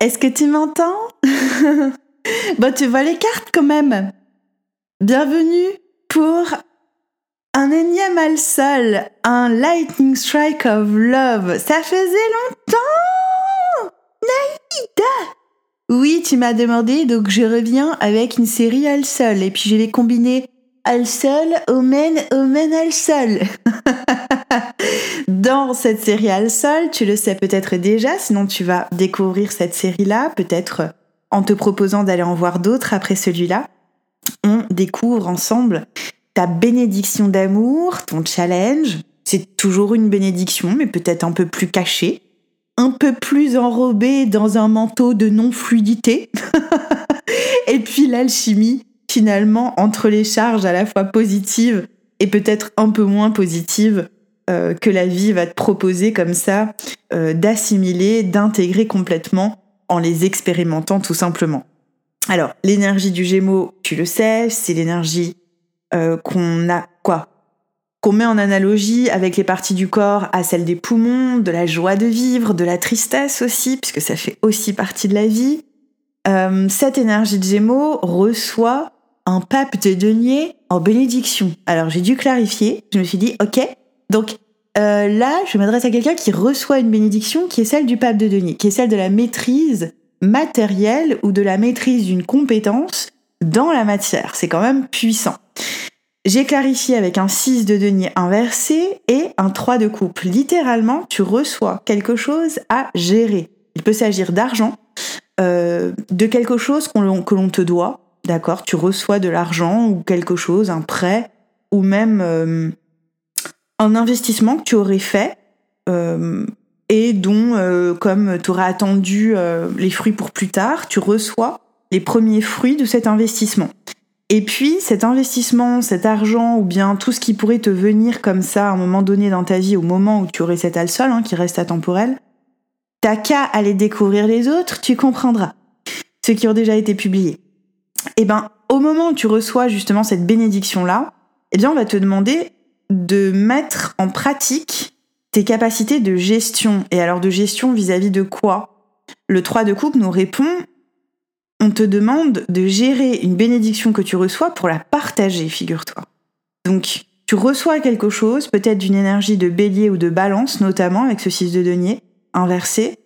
Est-ce que tu m'entends? Bon, tu vois les cartes quand même. Bienvenue pour un énième al sol, un Lightning Strike of Love. Ça faisait longtemps Naïda Oui, tu m'as demandé, donc je reviens avec une série al sol. Et puis je vais combiner al sol, omen, omen al sol. Dans cette série al sol, tu le sais peut-être déjà, sinon tu vas découvrir cette série-là, peut-être en te proposant d'aller en voir d'autres après celui-là. On découvre ensemble ta bénédiction d'amour, ton challenge. C'est toujours une bénédiction, mais peut-être un peu plus cachée, un peu plus enrobée dans un manteau de non-fluidité. et puis l'alchimie, finalement, entre les charges à la fois positives et peut-être un peu moins positives euh, que la vie va te proposer comme ça, euh, d'assimiler, d'intégrer complètement en les expérimentant tout simplement. Alors, l'énergie du Gémeaux, tu le sais, c'est l'énergie euh, qu'on a quoi? Qu'on met en analogie avec les parties du corps à celle des poumons, de la joie de vivre, de la tristesse aussi, puisque ça fait aussi partie de la vie. Cette énergie de Gémeaux reçoit un pape de denier en bénédiction. Alors j'ai dû clarifier, je me suis dit, ok, donc euh, là, je m'adresse à quelqu'un qui reçoit une bénédiction qui est celle du pape de denier, qui est celle de la maîtrise matérielle ou de la maîtrise d'une compétence dans la matière. C'est quand même puissant. J'ai clarifié avec un 6 de denier inversé et un 3 de coupe. Littéralement, tu reçois quelque chose à gérer. Il peut s'agir d'argent, euh, de quelque chose que l'on te doit, d'accord Tu reçois de l'argent ou quelque chose, un prêt, ou même euh, un investissement que tu aurais fait euh, et dont, euh, comme tu auras attendu les fruits pour plus tard, tu reçois les premiers fruits de cet investissement. Et puis cet investissement, cet argent ou bien tout ce qui pourrait te venir comme ça à un moment donné dans ta vie, au moment où tu aurais cet al-sol hein, qui reste atemporel, t'as qu'à aller découvrir les autres, tu comprendras. Ceux qui ont déjà été publiés. Et eh ben, au moment où tu reçois justement cette bénédiction-là, eh bien, on va te demander de mettre en pratique tes capacités de gestion. Et alors de gestion vis-à-vis de quoi? Le 3 de coupe nous répond, on te demande de gérer une bénédiction que tu reçois pour la partager, figure-toi. Donc tu reçois quelque chose, peut-être d'une énergie de bélier ou de balance, notamment avec ce 6 de denier inversé,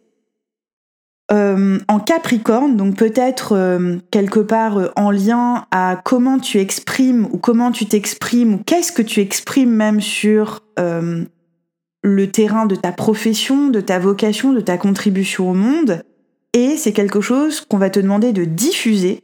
euh, en Capricorne, donc peut-être euh, quelque part euh, en lien à comment tu exprimes ou comment tu t'exprimes ou qu'est-ce que tu exprimes même sur le terrain de ta profession, de ta vocation, de ta contribution au monde. Et c'est quelque chose qu'on va te demander de diffuser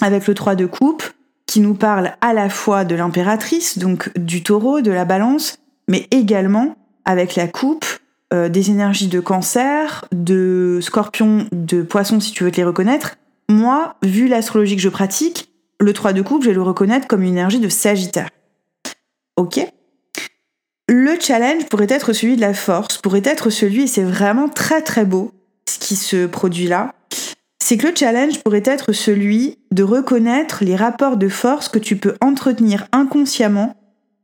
avec le 3 de coupe qui nous parle à la fois de l'impératrice, donc du taureau, de la balance, mais également avec la coupe euh, des énergies de cancer, de scorpion, de poisson si tu veux te les reconnaître. Moi, vu l'astrologie que je pratique, le 3 de coupe, je vais le reconnaître comme une énergie de sagittaire. Ok Le challenge pourrait être celui de la force, pourrait être celui, et c'est vraiment très très beau ce qui se produit là, c'est que le challenge pourrait être celui de reconnaître les rapports de force que tu peux entretenir inconsciemment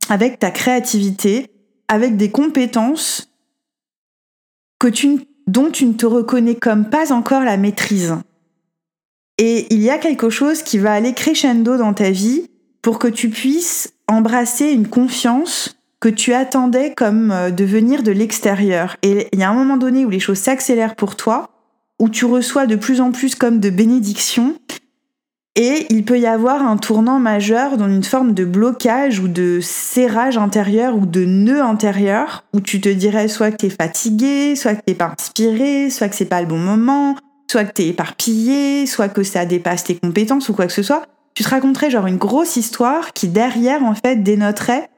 avec ta créativité, avec des compétences que tu, dont tu ne te reconnais comme pas encore la maîtrise. Et il y a quelque chose qui va aller crescendo dans ta vie pour que tu puisses embrasser une confiance que tu attendais comme euh, de venir de l'extérieur. Et il y a un moment donné où les choses s'accélèrent pour toi, où tu reçois de plus en plus comme de bénédictions, et il peut y avoir un tournant majeur dans une forme de blocage ou de serrage intérieur ou de nœud intérieur où tu te dirais soit que t'es fatigué, soit que t'es pas inspiré, soit que c'est pas le bon moment, soit que t'es éparpillé, soit que ça dépasse tes compétences ou quoi que ce soit. Tu te raconterais genre une grosse histoire qui derrière en fait dénoterait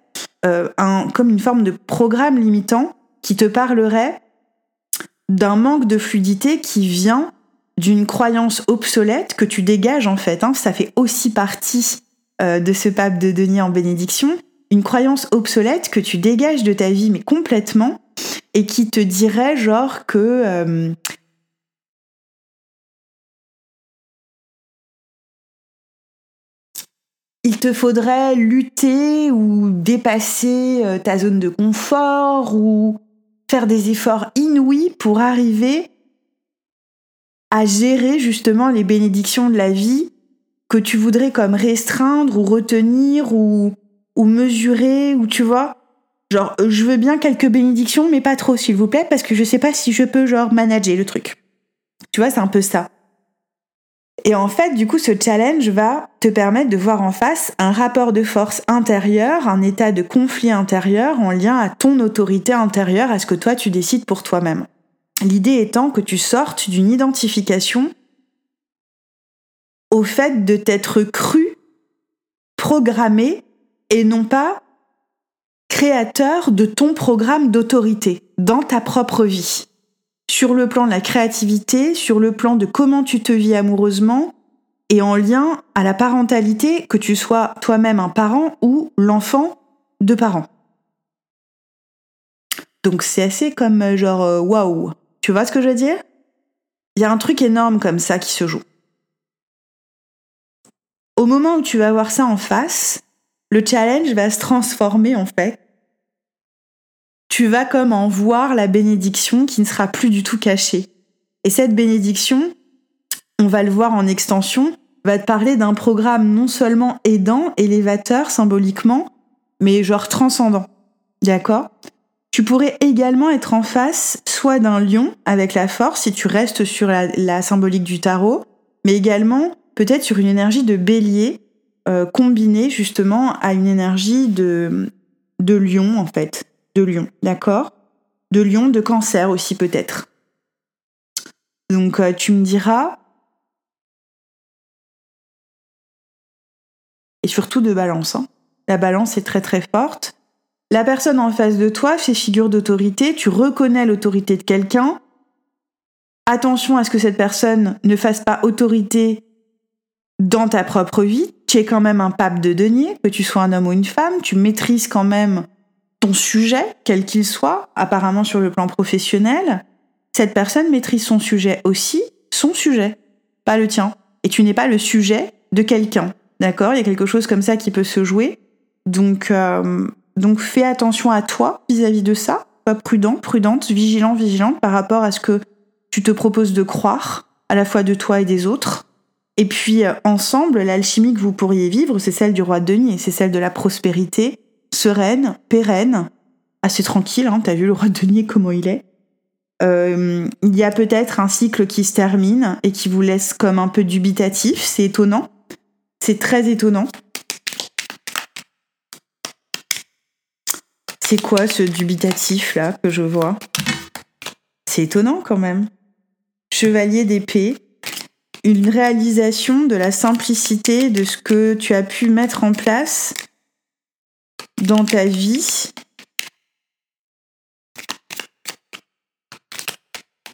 euh, un, comme une forme de programme limitant qui te parlerait d'un manque de fluidité qui vient d'une croyance obsolète que tu dégages en fait. Hein. ça fait aussi partie euh, de ce pape de Denis en bénédiction. Une croyance obsolète que tu dégages de ta vie, mais complètement, et qui te dirait genre que euh, il te faudrait lutter ou dépasser euh, ta zone de confort ou faire des efforts inouïs pour arriver à gérer justement les bénédictions de la vie que tu voudrais comme restreindre ou retenir ou, ou mesurer ou tu vois. Genre, je veux bien quelques bénédictions, mais pas trop, s'il vous plaît, parce que je sais pas si je peux, genre, manager le truc. Tu vois, c'est un peu ça. Et en fait, du coup, ce challenge va te permettre de voir en face un rapport de force intérieur, un état de conflit intérieur en lien à ton autorité intérieure, à ce que toi tu décides pour toi-même. L'idée étant que tu sortes d'une identification au fait de t'être cru, programmé et non pas créateur de ton programme d'autorité dans ta propre vie. Sur le plan de la créativité, sur le plan de comment tu te vis amoureusement et en lien à la parentalité, que tu sois toi-même un parent ou l'enfant de parents. Donc c'est assez comme euh, genre euh, waouh. Tu vois ce que je veux dire? Il y a un truc énorme comme ça qui se joue. Au moment où tu vas voir ça en face, le challenge va se transformer en fait. Tu vas comme en voir la bénédiction qui ne sera plus du tout cachée. Et cette bénédiction, on va le voir en extension, va te parler d'un programme non seulement aidant, élévateur symboliquement, mais genre transcendant. D'accord? Tu pourrais également être en face soit d'un lion avec la force si tu restes sur la, symbolique du tarot, mais également peut-être sur une énergie de bélier euh, combinée justement à une énergie de, lion en fait, de lion, d'accord? De lion, de cancer aussi peut-être. Donc euh, tu me diras, et surtout de balance. Hein. La balance est très très forte. La personne en face de toi fait figure d'autorité, tu reconnais l'autorité de quelqu'un. Attention à ce que cette personne ne fasse pas autorité dans ta propre vie. Tu es quand même un pape de denier, que tu sois un homme ou une femme, tu maîtrises quand même ton sujet, quel qu'il soit, apparemment sur le plan professionnel. Cette personne maîtrise son sujet aussi, son sujet, pas le tien. Et tu n'es pas le sujet de quelqu'un. D'accord? Il y a quelque chose comme ça qui peut se jouer. Donc, euh, donc fais attention à toi vis-à-vis de ça. Sois prudent, prudente, vigilant, vigilante par rapport à ce que tu te proposes de croire, à la fois de toi et des autres. Et puis euh, ensemble, l'alchimie que vous pourriez vivre, c'est celle du roi de denier, c'est celle de la prospérité, sereine, pérenne, assez tranquille. Hein, T'as vu le roi de denier comment il est. Euh, il y a peut-être un cycle qui se termine et qui vous laisse comme un peu dubitatif. C'est étonnant. C'est très étonnant. C'est quoi ce dubitatif là que je vois? C'est étonnant quand même. Chevalier d'épée, une réalisation de la simplicité de ce que tu as pu mettre en place dans ta vie.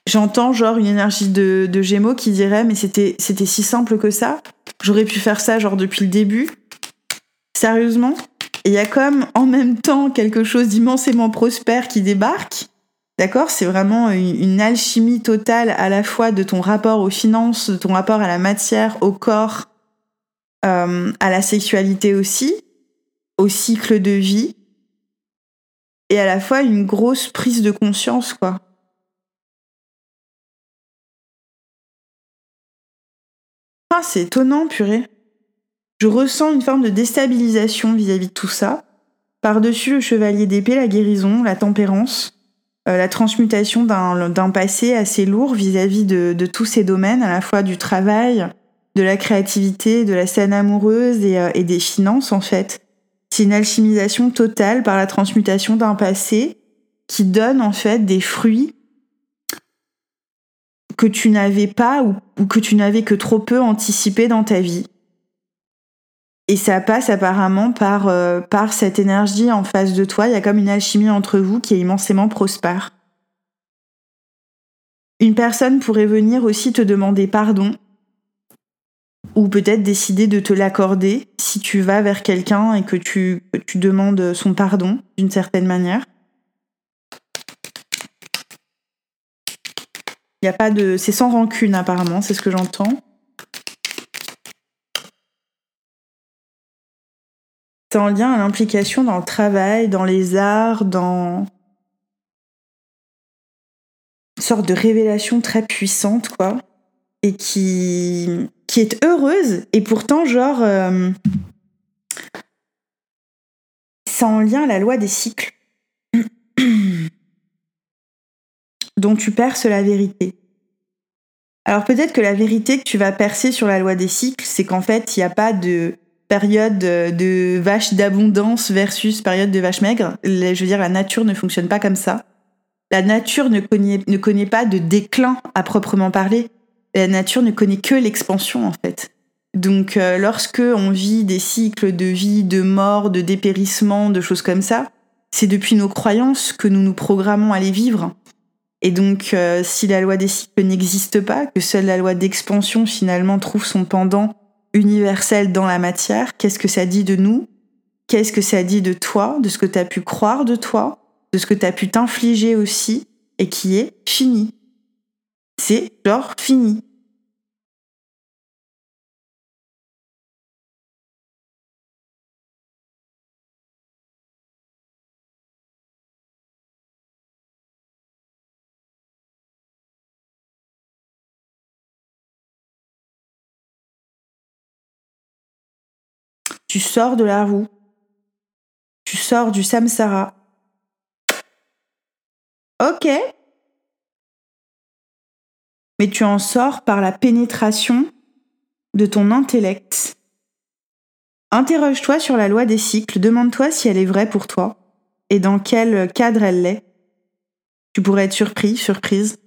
J'entends genre une énergie de, Gémeaux qui dirait mais c'était c'était si simple que ça? J'aurais pu faire ça genre depuis le début? Sérieusement? Il y a comme en même temps quelque chose d'immensément prospère qui débarque. D'accord? C'est vraiment une, alchimie totale à la fois de ton rapport aux finances, de ton rapport à la matière, au corps, euh, à la sexualité aussi, au cycle de vie, et à la fois une grosse prise de conscience, quoi. Ah, c'est étonnant, purée. Je ressens une forme de déstabilisation vis-à-vis de tout ça. Par-dessus le chevalier d'épée, la guérison, la tempérance, euh, la transmutation d'un passé assez lourd vis-à-vis de, tous ces domaines, à la fois du travail, de la créativité, de la scène amoureuse et, euh, et des finances en fait. C'est une alchimisation totale par la transmutation d'un passé qui donne en fait des fruits que tu n'avais pas ou, ou que tu n'avais que trop peu anticipé dans ta vie. Et ça passe apparemment par, euh, par cette énergie en face de toi. Il y a comme une alchimie entre vous qui est immensément prospère. Une personne pourrait venir aussi te demander pardon ou peut-être décider de te l'accorder si tu vas vers quelqu'un et que tu, tu demandes son pardon d'une certaine manière. Il a pas de, c'est sans rancune apparemment, c'est ce que j'entends. En lien à l'implication dans le travail, dans les arts, dans une sorte de révélation très puissante, quoi. et qui, qui est heureuse et pourtant genre euh, c'est en lien à la loi des cycles dont tu perces la vérité. Alors peut-être que la vérité que tu vas percer sur la loi des cycles, c'est qu'en fait, il n'y a pas de période de vache d'abondance versus période de vache maigre. Je veux dire, la nature ne fonctionne pas comme ça. La nature ne connaît, ne connaît pas de déclin à proprement parler. La nature ne connaît que l'expansion en fait. Donc euh, lorsque on vit des cycles de vie, de mort, de dépérissement, de choses comme ça, c'est depuis nos croyances que nous nous programmons à les vivre. Et donc euh, si la loi des cycles n'existe pas, que seule la loi d'expansion finalement trouve son pendant universel dans la matière, qu'est-ce que ça dit de nous? Qu'est-ce que ça dit de toi, de ce que tu as pu croire de toi, de ce que tu as pu t'infliger aussi, et qui est fini? C'est genre fini. Tu sors de la roue. Tu sors du samsara. Ok. Mais tu en sors par la pénétration de ton intellect. Interroge-toi sur la loi des cycles, demande-toi si elle est vraie pour toi et dans quel cadre elle l'est. Tu pourrais être surpris, surprise.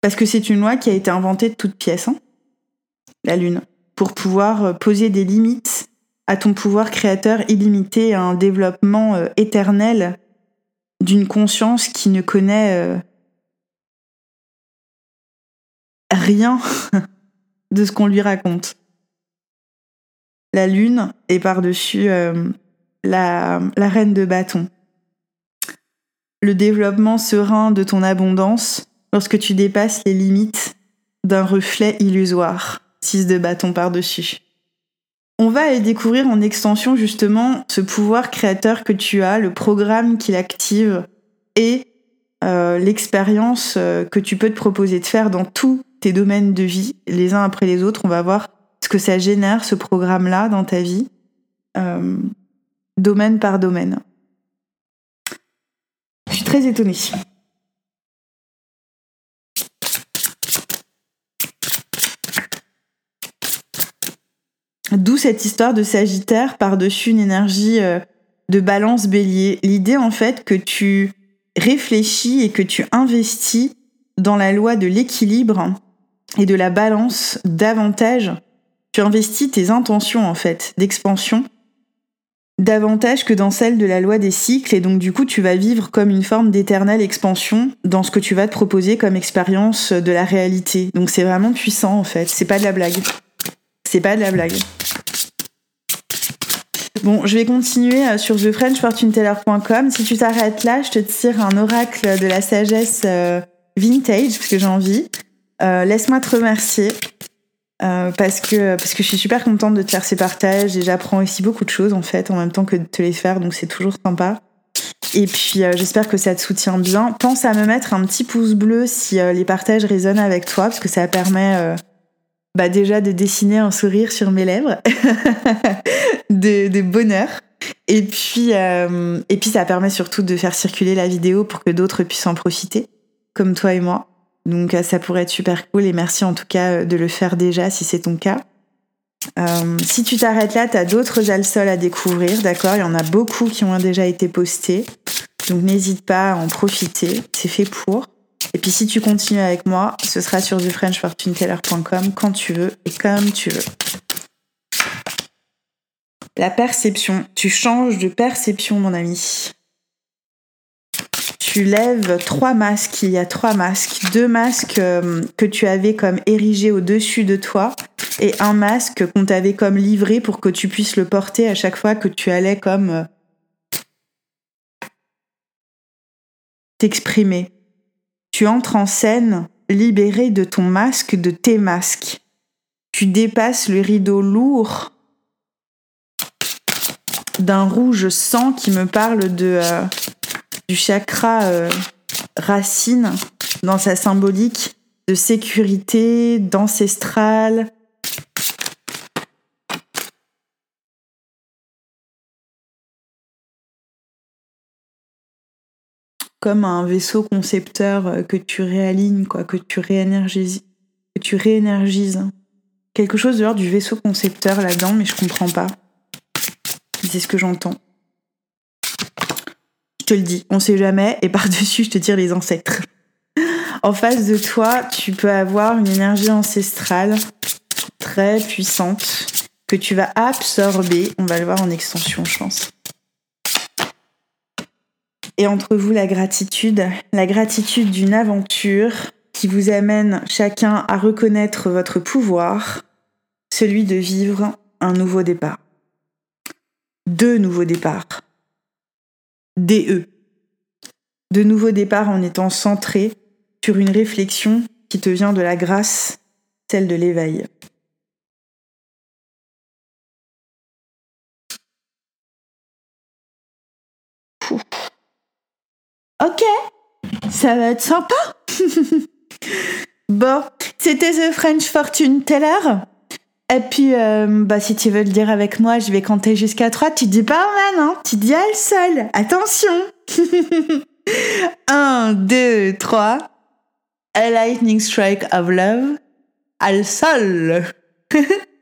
Parce que c'est une loi qui a été inventée de toutes pièces, hein la Lune pour pouvoir euh, poser des limites à ton pouvoir créateur illimité, à un développement euh, éternel d'une conscience qui ne connaît euh, rien de ce qu'on lui raconte. La lune est par-dessus la, la reine de bâton. Le développement serein de ton abondance lorsque tu dépasses les limites d'un reflet illusoire. 6 de bâton par-dessus. On va aller découvrir en extension justement ce pouvoir créateur que tu as, le programme qu'il active et euh, l'expérience euh, que tu peux te proposer de faire dans tous tes domaines de vie, les uns après les autres. On va voir ce que ça génère, ce programme-là, dans ta vie, euh, domaine par domaine. Je suis très étonnée. D'où cette histoire de Sagittaire par-dessus une énergie euh, de balance bélier. L'idée en fait que tu réfléchis et que tu investis dans la loi de l'équilibre et de la balance davantage. Tu investis tes intentions en fait d'expansion davantage que dans celle de la loi des cycles et donc du coup tu vas vivre comme une forme d'éternelle expansion dans ce que tu vas te proposer comme expérience de la réalité. Donc c'est vraiment puissant en fait, c'est pas de la blague. C'est pas de la blague. Bon, je vais continuer euh, sur thefrenchfortuneteller.com. Si tu t'arrêtes là, je te tire un oracle de la sagesse euh, vintage, parce que j'ai envie. Euh, laisse-moi te remercier. parce que parce que je suis super contente de te faire ces partages et j'apprends aussi beaucoup de choses en fait en même temps que de te les faire donc c'est toujours sympa et puis j'espère que ça te soutient bien pense à me mettre un petit pouce bleu si les partages résonnent avec toi parce que ça permet bah déjà de dessiner un sourire sur mes lèvres, de, bonheur. Et puis, euh, et puis ça permet surtout de faire circuler la vidéo pour que d'autres puissent en profiter, comme toi et moi. Donc euh, ça pourrait être super cool et merci en tout cas euh, de le faire déjà si c'est ton cas. si tu t'arrêtes là, tu as d'autres alsols à découvrir, d'accord? Il y en a beaucoup qui ont déjà été postés. Donc n'hésite pas à en profiter, c'est fait pour. Et puis si tu continues avec moi, ce sera sur thefrenchfortuneteller.com quand tu veux et comme tu veux. La perception. Tu changes de perception, mon ami. Tu lèves trois masques. Il y a trois masques. Deux masques euh, que tu avais comme érigés au-dessus de toi et un masque qu'on t'avait comme livré pour que tu puisses le porter à chaque fois que tu allais comme euh, t'exprimer. Tu entres en scène libéré de ton masque, de tes masques. Tu dépasses le rideau lourd d'un rouge sang qui me parle euh, du chakra euh, racine dans sa symbolique de sécurité, d'ancestral. Comme un vaisseau concepteur euh, que tu réalignes, quoi, que tu réénergises. Que tu réénergises. Quelque chose de l'ordre du vaisseau concepteur là-dedans, mais je comprends pas. C'est ce que j'entends. Je te le dis, on sait jamais, et par-dessus, je te tire les ancêtres. En face de toi, tu peux avoir une énergie ancestrale très puissante que tu vas absorber. On va le voir en extension, je pense. Et entre vous, la gratitude, la gratitude d'une aventure qui vous amène chacun à reconnaître votre pouvoir, celui de vivre un nouveau départ. Deux nouveaux départs. DE. De nouveaux départs en étant centré sur une réflexion qui te vient de la grâce, celle de l'éveil. Ok, ça va être sympa. bon, c'était The French Fortune Teller. Et puis, euh, bah, si tu veux le dire avec moi, je vais compter jusqu'à 3. Tu dis pas man, hein Tu dis elle seule. Attention 1, 2, 3. A lightning strike of love. Al sol